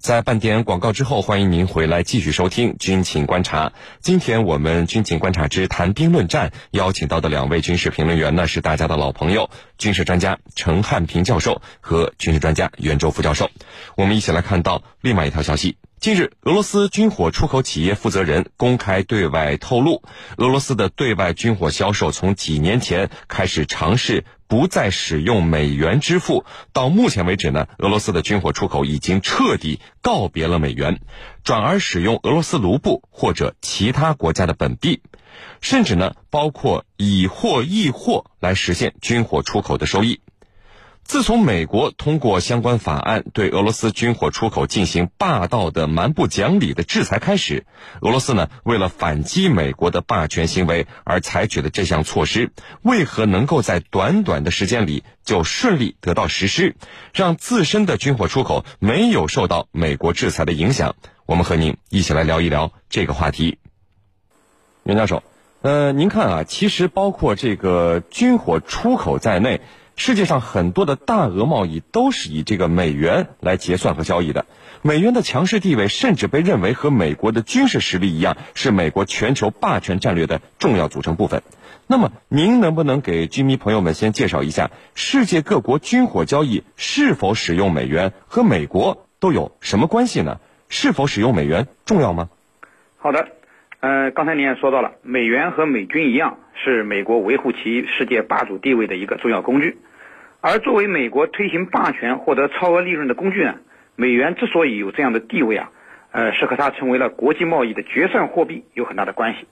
在半点广告之后，欢迎您回来继续收听《军情观察》。今天我们《军情观察之谈兵论战》邀请到的两位军事评论员呢，是大家的老朋友，军事专家陈汉平教授和军事专家袁周副教授。我们一起来看到另外一条消息。近日，俄罗斯军火出口企业负责人公开对外透露，俄罗斯的对外军火销售从几年前开始尝试不再使用美元支付，到目前为止呢，俄罗斯的军火出口已经彻底告别了美元，转而使用俄罗斯卢布或者其他国家的本币，甚至呢，包括以货易货来实现军火出口的收益。自从美国通过相关法案对俄罗斯军火出口进行霸道的蛮不讲理的制裁开始，俄罗斯呢为了反击美国的霸权行为而采取的这项措施，为何能够在短短的时间里就顺利得到实施，让自身的军火出口没有受到美国制裁的影响？我们和您一起来聊一聊这个话题。袁教授，呃，您看啊，其实包括这个军火出口在内。世界上很多的大额贸易都是以这个美元来结算和交易的，美元的强势地位甚至被认为和美国的军事实力一样，是美国全球霸权战略的重要组成部分。那么，您能不能给军迷朋友们先介绍一下，世界各国军火交易是否使用美元和美国都有什么关系呢？是否使用美元重要吗？好的。呃，刚才您也说到了，美元和美军一样，是美国维护其世界霸主地位的一个重要工具。而作为美国推行霸权、获得超额利润的工具呢，美元之所以有这样的地位啊，呃，是和它成为了国际贸易的决算货币有很大的关系。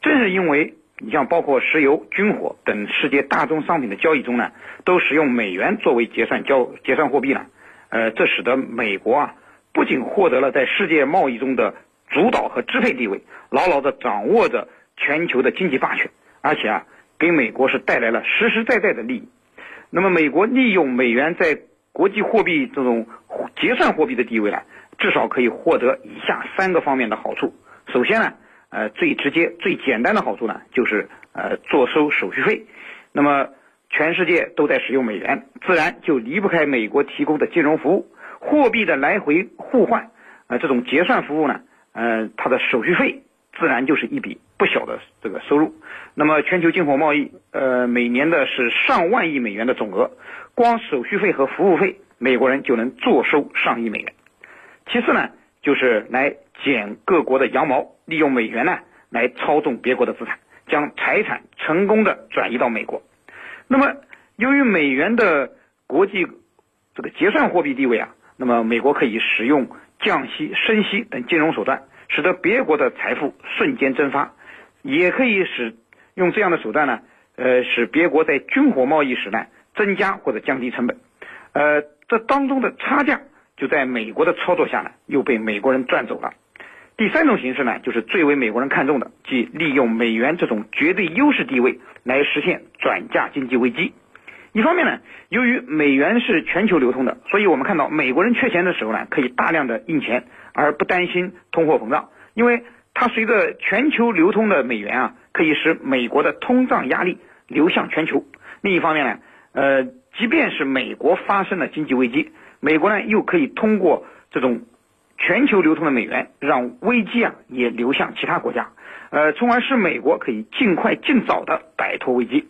正是因为你像包括石油、军火等世界大宗商品的交易中呢，都使用美元作为结算交结算货币呢，呃，这使得美国啊，不仅获得了在世界贸易中的主导和支配地位，牢牢地掌握着全球的经济霸权，而且啊，给美国是带来了实实在在的利益。那么，美国利用美元在国际货币这种结算货币的地位呢，至少可以获得以下三个方面的好处。首先呢，呃，最直接、最简单的好处呢，就是呃，坐收手续费。那么，全世界都在使用美元，自然就离不开美国提供的金融服务，货币的来回互换，呃，这种结算服务呢。呃，它的手续费自然就是一笔不小的这个收入。那么，全球进口贸易，呃，每年的是上万亿美元的总额，光手续费和服务费，美国人就能坐收上亿美元。其次呢，就是来剪各国的羊毛，利用美元呢来操纵别国的资产，将财产成功的转移到美国。那么，由于美元的国际这个结算货币地位啊，那么美国可以使用。降息、升息等金融手段，使得别国的财富瞬间蒸发，也可以使用这样的手段呢，呃，使别国在军火贸易时呢增加或者降低成本，呃，这当中的差价就在美国的操作下呢又被美国人赚走了。第三种形式呢，就是最为美国人看重的，即利用美元这种绝对优势地位来实现转嫁经济危机。一方面呢，由于美元是全球流通的，所以我们看到美国人缺钱的时候呢，可以大量的印钱，而不担心通货膨胀，因为它随着全球流通的美元啊，可以使美国的通胀压力流向全球。另一方面呢，呃，即便是美国发生了经济危机，美国呢又可以通过这种全球流通的美元，让危机啊也流向其他国家，呃，从而使美国可以尽快尽早的摆脱危机。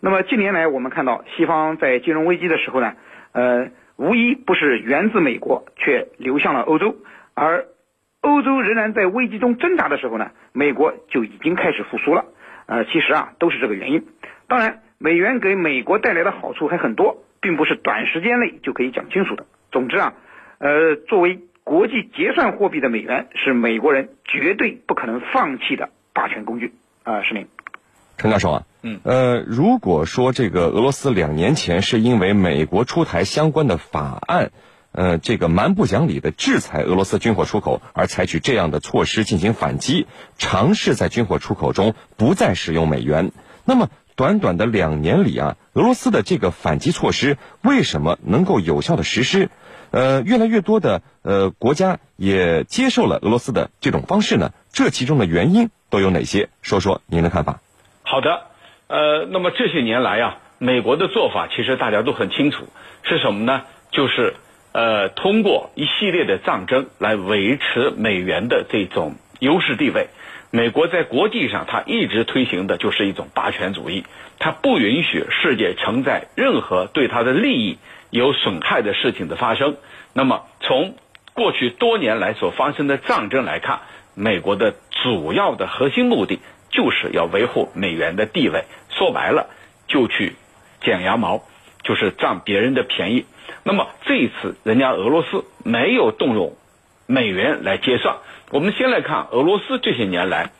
那么近年来，我们看到西方在金融危机的时候呢，呃，无一不是源自美国，却流向了欧洲；而欧洲仍然在危机中挣扎的时候呢，美国就已经开始复苏了。呃，其实啊，都是这个原因。当然，美元给美国带来的好处还很多，并不是短时间内就可以讲清楚的。总之啊，呃，作为国际结算货币的美元，是美国人绝对不可能放弃的霸权工具。啊，石林。陈教授啊，嗯，呃，如果说这个俄罗斯两年前是因为美国出台相关的法案，呃，这个蛮不讲理的制裁俄罗斯军火出口而采取这样的措施进行反击，尝试在军火出口中不再使用美元，那么短短的两年里啊，俄罗斯的这个反击措施为什么能够有效的实施？呃，越来越多的呃国家也接受了俄罗斯的这种方式呢？这其中的原因都有哪些？说说您的看法。好的，呃，那么这些年来呀，美国的做法其实大家都很清楚，是什么呢？就是，呃，通过一系列的战争来维持美元的这种优势地位。美国在国际上，它一直推行的就是一种霸权主义，它不允许世界承载任何对它的利益有损害的事情的发生。那么，从过去多年来所发生的战争来看，美国的主要的核心目的就是要维护美元的地位。说白了，就去剪羊毛，就是占别人的便宜。那么这一次，人家俄罗斯没有动用美元来结算。我们先来看俄罗斯这些年来，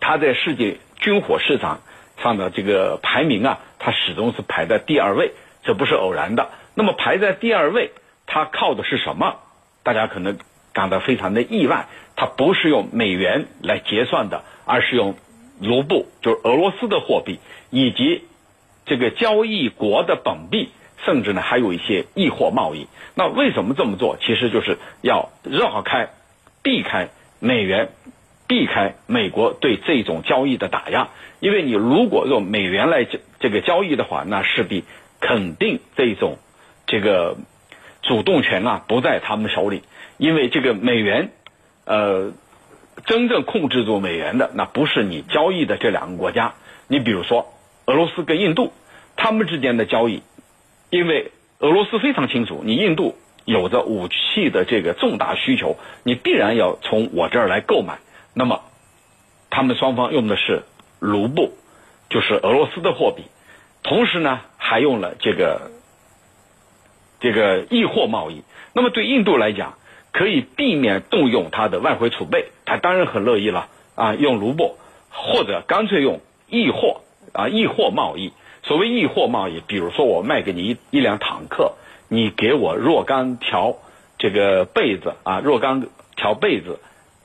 它在世界军火市场上的这个排名啊，它始终是排在第二位，这不是偶然的。那么排在第二位，它靠的是什么？大家可能感到非常的意外，它不是用美元来结算的，而是用卢布，就是俄罗斯的货币，以及这个交易国的本币，甚至呢还有一些易货贸易。那为什么这么做？其实就是要绕开。避开美元，避开美国对这种交易的打压，因为你如果用美元来这这个交易的话，那势必肯定这种这个主动权啊不在他们手里，因为这个美元，呃，真正控制住美元的那不是你交易的这两个国家，你比如说俄罗斯跟印度，他们之间的交易，因为俄罗斯非常清楚，你印度。有着武器的这个重大需求，你必然要从我这儿来购买。那么，他们双方用的是卢布，就是俄罗斯的货币，同时呢，还用了 这个这个易货贸易。那么对印度来讲，可以避免动用它的外汇储备，他当然很乐意了啊，用卢布或者干脆用易货啊，易货贸易。所谓易货贸易，比如说我卖给你一一辆坦克。你给我若干条这个被子啊，若干条被子、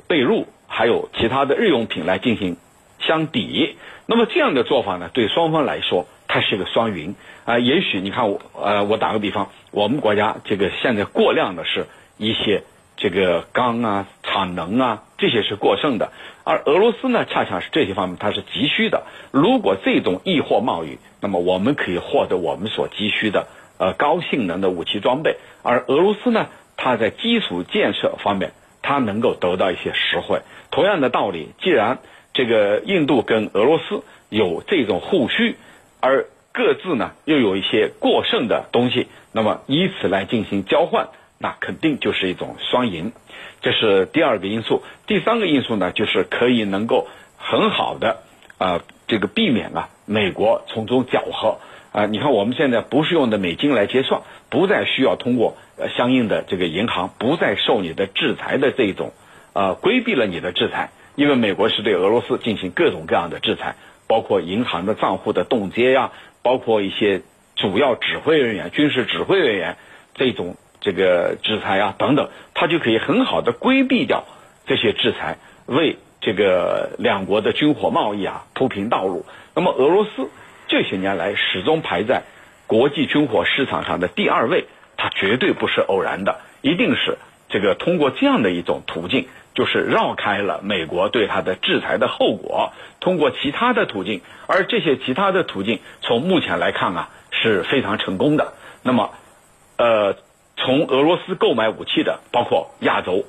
被褥，还有其他的日用品来进行相抵。那么这样的做法呢，对双方来说，它是个双赢啊。也许你看我呃，我打个比方，我们国家这个现在过量的是一些这个钢啊、产能啊，这些是过剩的，而俄罗斯呢，恰恰是这些方面它是急需的。如果这种易货贸易，那么我们可以获得我们所急需的。呃，高性能的武器装备，而俄罗斯呢，它在基础建设方面，它能够得到一些实惠。同样的道理，既然这个印度跟俄罗斯有这种互需，而各自呢又有一些过剩的东西，那么以此来进行交换，那肯定就是一种双赢。这是第二个因素。第三个因素呢，就是可以能够很好的啊，这个避免啊，美国从中搅和。啊，你看我们现在不是用的美金来结算，不再需要通过呃相应的这个银行，不再受你的制裁的这种，呃，规避了你的制裁，因为美国是对俄罗斯进行各种各样的制裁，包括银行的账户的冻结呀，包括一些主要指挥人员、军事指挥人员这种这个制裁啊等等，它就可以很好的规避掉这些制裁，为这个两国的军火贸易啊铺平道路。那么俄罗斯。这些年来始终排在国际军火市场上的第二位，它绝对不是偶然的，一定是这个通过这样的一种途径，就是绕开了美国对它的制裁的后果，通过其他的途径，而这些其他的途径从目前来看啊是非常成功的。那么，呃，从俄罗斯购买武器的，包括亚洲、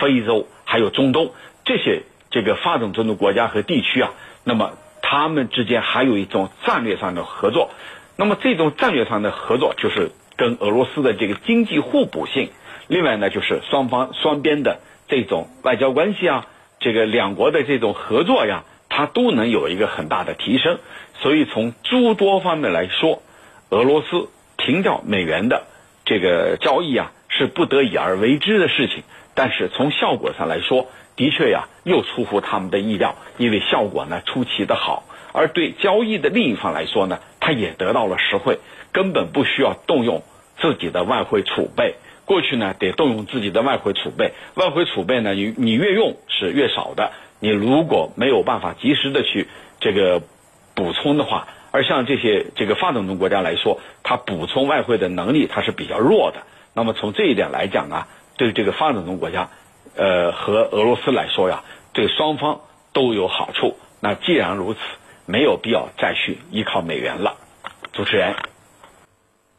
非洲还有中东这些这个发展中的国家和地区啊，那么。他们之间还有一种战略上的合作，那么这种战略上的合作就是跟俄罗斯的这个经济互补性，另外呢就是双方双边的这种外交关系啊，这个两国的这种合作呀，它都能有一个很大的提升。所以从诸多方面来说，俄罗斯停掉美元的这个交易啊，是不得已而为之的事情。但是从效果上来说，的确呀，又出乎他们的意料，因为效果呢出奇的好。而对交易的另一方来说呢，他也得到了实惠，根本不需要动用自己的外汇储备。过去呢，得动用自己的外汇储备，外汇储备呢，你你越用是越少的。你如果没有办法及时的去这个补充的话，而像这些这个发展中国家来说，它补充外汇的能力它是比较弱的。那么从这一点来讲啊。对这个发展中国家，呃，和俄罗斯来说呀，对双方都有好处。那既然如此，没有必要再去依靠美元了。主持人，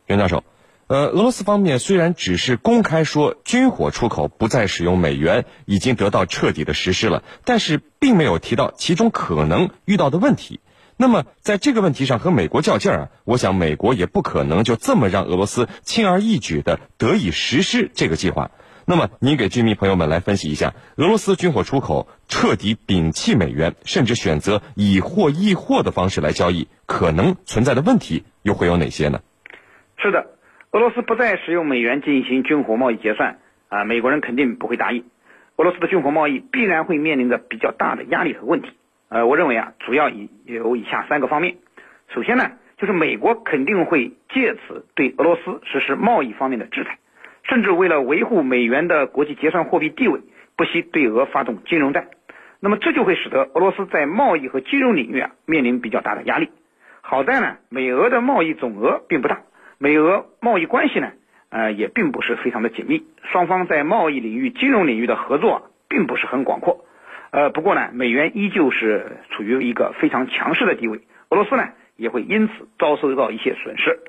袁教授，呃，俄罗斯方面虽然只是公开说军火出口不再使用美元已经得到彻底的实施了，但是并没有提到其中可能遇到的问题。那么在这个问题上和美国较劲儿啊，我想美国也不可能就这么让俄罗斯轻而易举的得以实施这个计划。那么您给军迷朋友们来分析一下，俄罗斯军火出口彻底摒弃美元，甚至选择以货易货的方式来交易，可能存在的问题又会有哪些呢？是的。俄罗斯不再使用美元进行军火贸易结算啊，美国人肯定不会答应。俄罗斯的军火贸易必然会面临着比较大的压力和问题。呃，我认为啊，主要以有以下三个方面。首先呢，就是美国肯定会借此对俄罗斯实施贸易方面的制裁，甚至为了维护美元的国际结算货币地位，不惜对俄发动金融战。那么这就会使得俄罗斯在贸易和金融领域啊面临比较大的压力。好在呢，美俄的贸易总额并不大。美俄贸易关系呢，呃，也并不是非常的紧密，双方在贸易领域、金融领域的合作并不是很广阔，呃，不过呢，美元依旧是处于一个非常强势的地位，俄罗斯呢也会因此遭受到一些损失。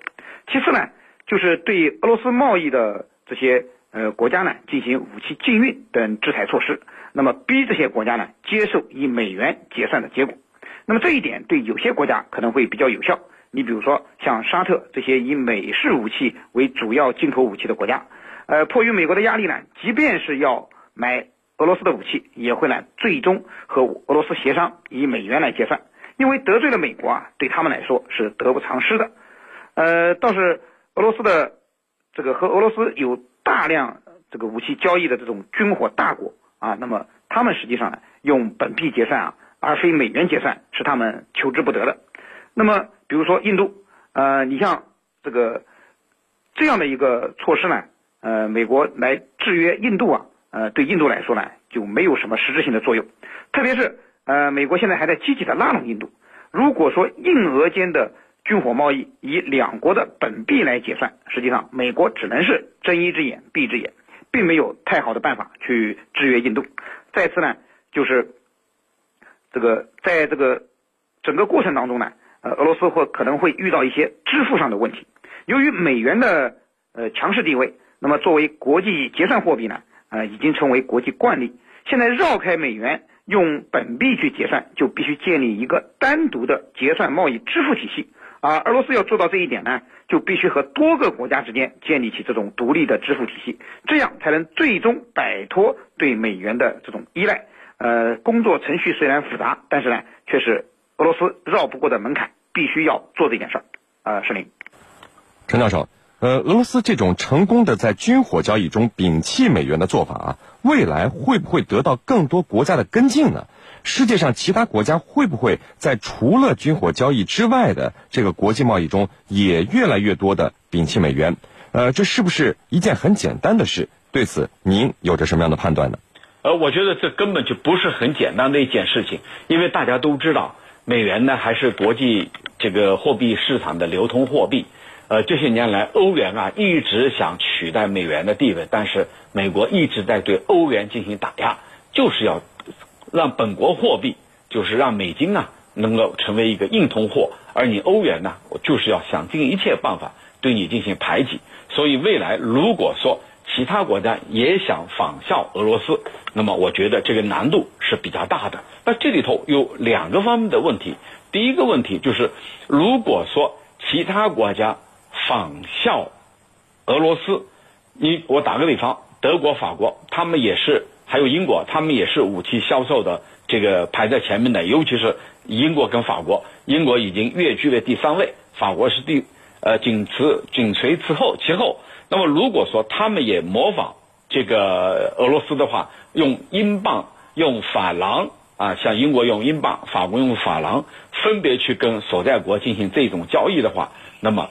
其次呢，就是对俄罗斯贸易的这些呃国家呢进行武器禁运等制裁措施，那么逼这些国家呢接受以美元结算的结果，那么这一点对有些国家可能会比较有效。你比如说像沙特这些以美式武器为主要进口武器的国家，呃，迫于美国的压力呢，即便是要买俄罗斯的武器，也会呢最终和俄罗斯协商以美元来结算，因为得罪了美国啊，对他们来说是得不偿失的。呃，倒是俄罗斯的这个和俄罗斯有大量这个武器交易的这种军火大国啊，那么他们实际上呢用本币结算啊，而非美元结算，是他们求之不得的。那么。比如说印度，呃，你像这个这样的一个措施呢，呃，美国来制约印度啊，呃，对印度来说呢，就没有什么实质性的作用。特别是呃，美国现在还在积极的拉拢印度。如果说印俄间的军火贸易以两国的本币来结算，实际上美国只能是睁一只眼闭一只眼，并没有太好的办法去制约印度。再次呢，就是这个在这个整个过程当中呢。呃，俄罗斯或可能会遇到一些支付上的问题。由于美元的呃强势地位，那么作为国际结算货币呢，呃，已经成为国际惯例。现在绕开美元，用本币去结算，就必须建立一个单独的结算贸易支付体系。啊俄罗斯要做到这一点呢，就必须和多个国家之间建立起这种独立的支付体系，这样才能最终摆脱对美元的这种依赖。呃，工作程序虽然复杂，但是呢，却是。俄罗斯绕不过的门槛，必须要做这件事儿。呃，石林，陈教授，呃，俄罗斯这种成功的在军火交易中摒弃美元的做法啊，未来会不会得到更多国家的跟进呢？世界上其他国家会不会在除了军火交易之外的这个国际贸易中，也越来越多的摒弃美元？呃，这是不是一件很简单的事？对此，您有着什么样的判断呢？呃，我觉得这根本就不是很简单的一件事情，因为大家都知道。美元呢，还是国际这个货币市场的流通货币。呃，这些年来，欧元啊一直想取代美元的地位，但是美国一直在对欧元进行打压，就是要让本国货币，就是让美金啊能够成为一个硬通货，而你欧元呢，我就是要想尽一切办法对你进行排挤。所以未来如果说，其他国家也想仿效俄罗斯，那么我觉得这个难度是比较大的。那这里头有两个方面的问题。第一个问题就是，如果说其他国家仿效俄罗斯，你我打个比方，德国、法国，他们也是，还有英国，他们也是武器销售的这个排在前面的，尤其是英国跟法国，英国已经跃居了第三位，法国是第呃仅次紧随其后，其后。那么，如果说他们也模仿这个俄罗斯的话，用英镑、用法郎啊，像英国用英镑，法国用法郎，分别去跟所在国进行这种交易的话，那么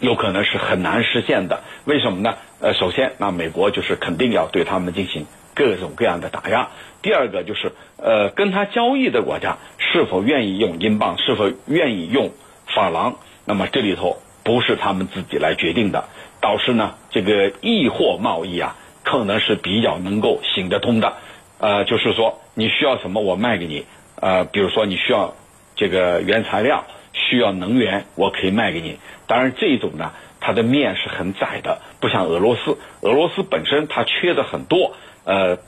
有可能是很难实现的。为什么呢？呃，首先，那美国就是肯定要对他们进行各种各样的打压。第二个就是，呃，跟他交易的国家是否愿意用英镑，是否愿意用法郎，那么这里头不是他们自己来决定的。倒是呢，这个易货贸易啊，可能是比较能够行得通的。呃，就是说你需要什么，我卖给你。呃，比如说你需要这个原材料，需要能源，我可以卖给你。当然，这一种呢，它的面是很窄的，不像俄罗斯。俄罗斯本身它缺的很多，呃，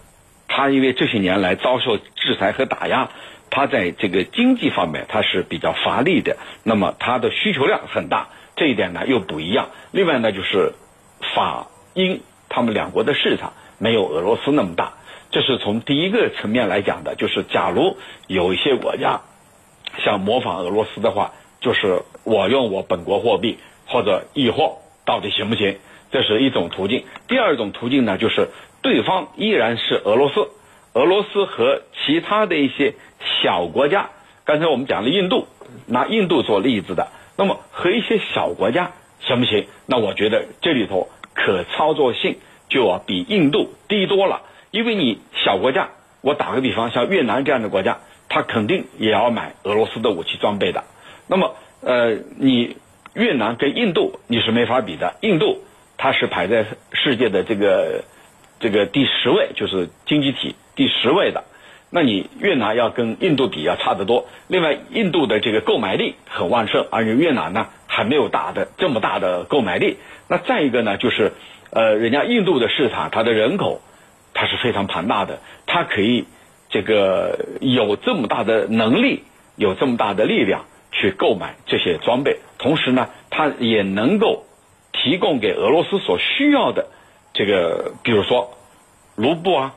它因为这些年来遭受制裁和打压，它在这个经济方面它是比较乏力的，那么它的需求量很大，这一点呢又不一样。另外呢，就是法英他们两国的市场没有俄罗斯那么大，这是从第一个层面来讲的。就是假如有一些国家想模仿俄罗斯的话，就是我用我本国货币或者易货，到底行不行？这是一种途径。第二种途径呢，就是对方依然是俄罗斯，俄罗斯和其他的一些小国家，刚才我们讲了印度，拿印度做例子的，那么和一些小国家行不行？那我觉得这里头可操作性就要比印度低多了，因为你小国家，我打个比方，像越南这样的国家，他肯定也要买俄罗斯的武器装备的。那么，呃，你越南跟印度你是没法比的，印度它是排在世界的这个这个第十位，就是经济体第十位的。那你越南要跟印度比要差得多。另外，印度的这个购买力很旺盛，而越南呢还没有大的这么大的购买力。那再一个呢，就是呃，人家印度的市场，它的人口它是非常庞大的，它可以这个有这么大的能力，有这么大的力量去购买这些装备，同时呢，它也能够提供给俄罗斯所需要的这个，比如说卢布啊，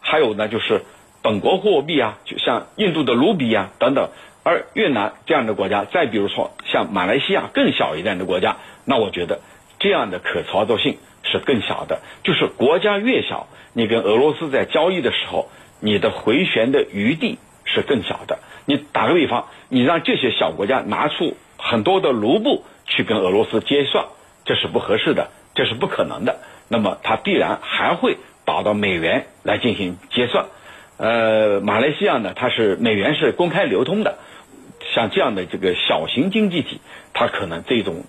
还有呢就是。本国货币啊，就像印度的卢比啊等等，而越南这样的国家，再比如说像马来西亚更小一点的国家，那我觉得这样的可操作性是更小的。就是国家越小，你跟俄罗斯在交易的时候，你的回旋的余地是更小的。你打个比方，你让这些小国家拿出很多的卢布去跟俄罗斯结算，这是不合适的，这是不可能的。那么它必然还会导到美元来进行结算。呃，马来西亚呢，它是美元是公开流通的，像这样的这个小型经济体，它可能这种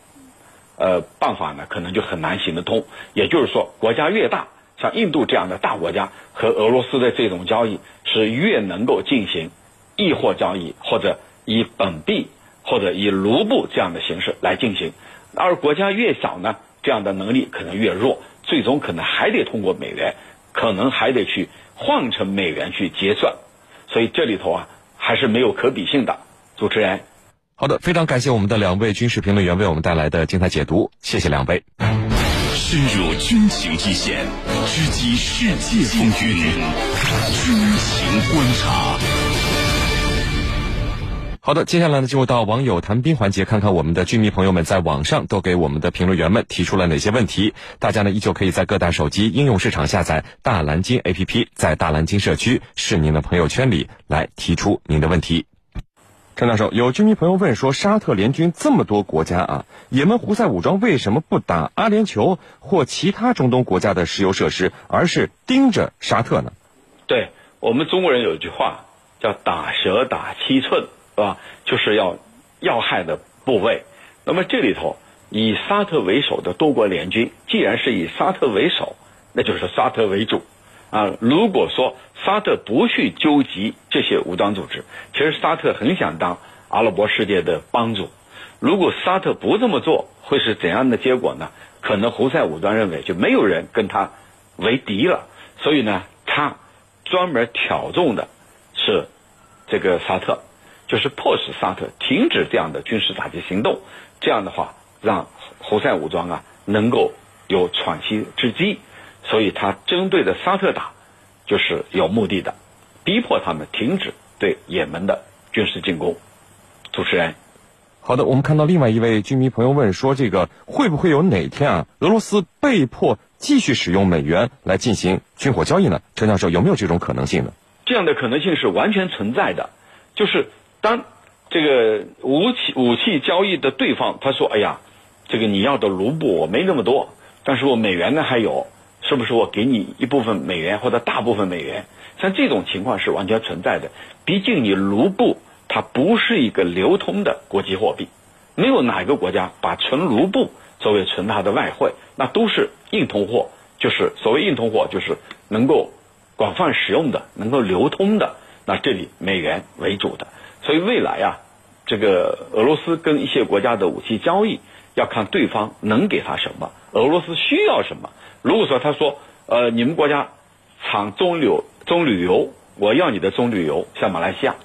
呃办法呢，可能就很难行得通。也就是说，国家越大，像印度这样的大国家和俄罗斯的这种交易是越能够进行易货交易，或者以本币或者以卢布这样的形式来进行。而国家越小呢，这样的能力可能越弱，最终可能还得通过美元，可能还得去。换成美元去结算，所以这里头啊还是没有可比性的。主持人，好的，非常感谢我们的两位军事评论员为我们带来的精彩解读，谢谢两位。深入军情一线，直击世界风云，军情观察。好的，接下来呢，进入到网友谈兵环节，看看我们的军迷朋友们在网上都给我们的评论员们提出了哪些问题。大家呢，依旧可以在各大手机应用市场下载大蓝鲸 APP，在大蓝鲸社区是您的朋友圈里来提出您的问题。陈教授，有军迷朋友问说，沙特联军这么多国家啊，也门胡塞武装为什么不打阿联酋或其他中东国家的石油设施，而是盯着沙特呢？对我们中国人有一句话叫“打蛇打七寸”。是吧？就是要要害的部位。那么这里头以沙特为首的多国联军，既然是以沙特为首，那就是沙特为主啊。如果说沙特不去纠集这些武装组织，其实沙特很想当阿拉伯世界的帮主。如果沙特不这么做，会是怎样的结果呢？可能胡塞武装认为就没有人跟他为敌了，所以呢，他专门挑中的是这个沙特。就是迫使沙特停止这样的军事打击行动，这样的话让胡塞武装啊能够有喘息之机，所以他针对的沙特打就是有目的的，逼迫他们停止对也门的军事进攻。主持人，好的，我们看到另外一位军迷朋友问说，这个会不会有哪天啊，俄罗斯被迫继续使用美元来进行军火交易呢？陈教授有没有这种可能性呢？这样的可能性是完全存在的，就是。当这个武器武器交易的对方他说：“哎呀，这个你要的卢布我没那么多，但是我美元呢还有，是不是我给你一部分美元或者大部分美元？像这种情况是完全存在的。毕竟你卢布它不是一个流通的国际货币，没有哪一个国家把纯卢布作为存它的外汇，那都是硬通货，就是所谓硬通货，就是能够广泛使用的、能够流通的。那这里美元为主的。”所以未来啊，这个俄罗斯跟一些国家的武器交易，要看对方能给他什么，俄罗斯需要什么。如果说他说，呃，你们国家产棕榈棕榈油，我要你的棕榈油，像马来西亚，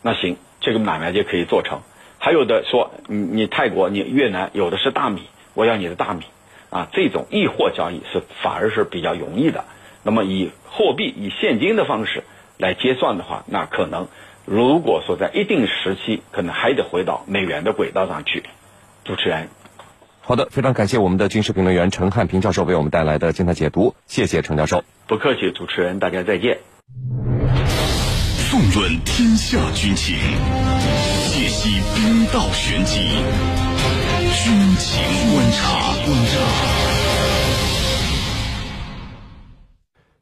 那行，这个买卖就可以做成。还有的说，你你泰国、你越南有的是大米，我要你的大米，啊，这种易货交易是反而是比较容易的。那么以货币、以现金的方式来结算的话，那可能如果说在一定时期，可能还得回到美元的轨道上去。主持人，好的，非常感谢我们的军事评论员陈汉平教授为我们带来的精彩解读，谢谢陈教授。不客气，主持人，大家再见。纵论天下军情，解析兵道玄机，军情观察。观察。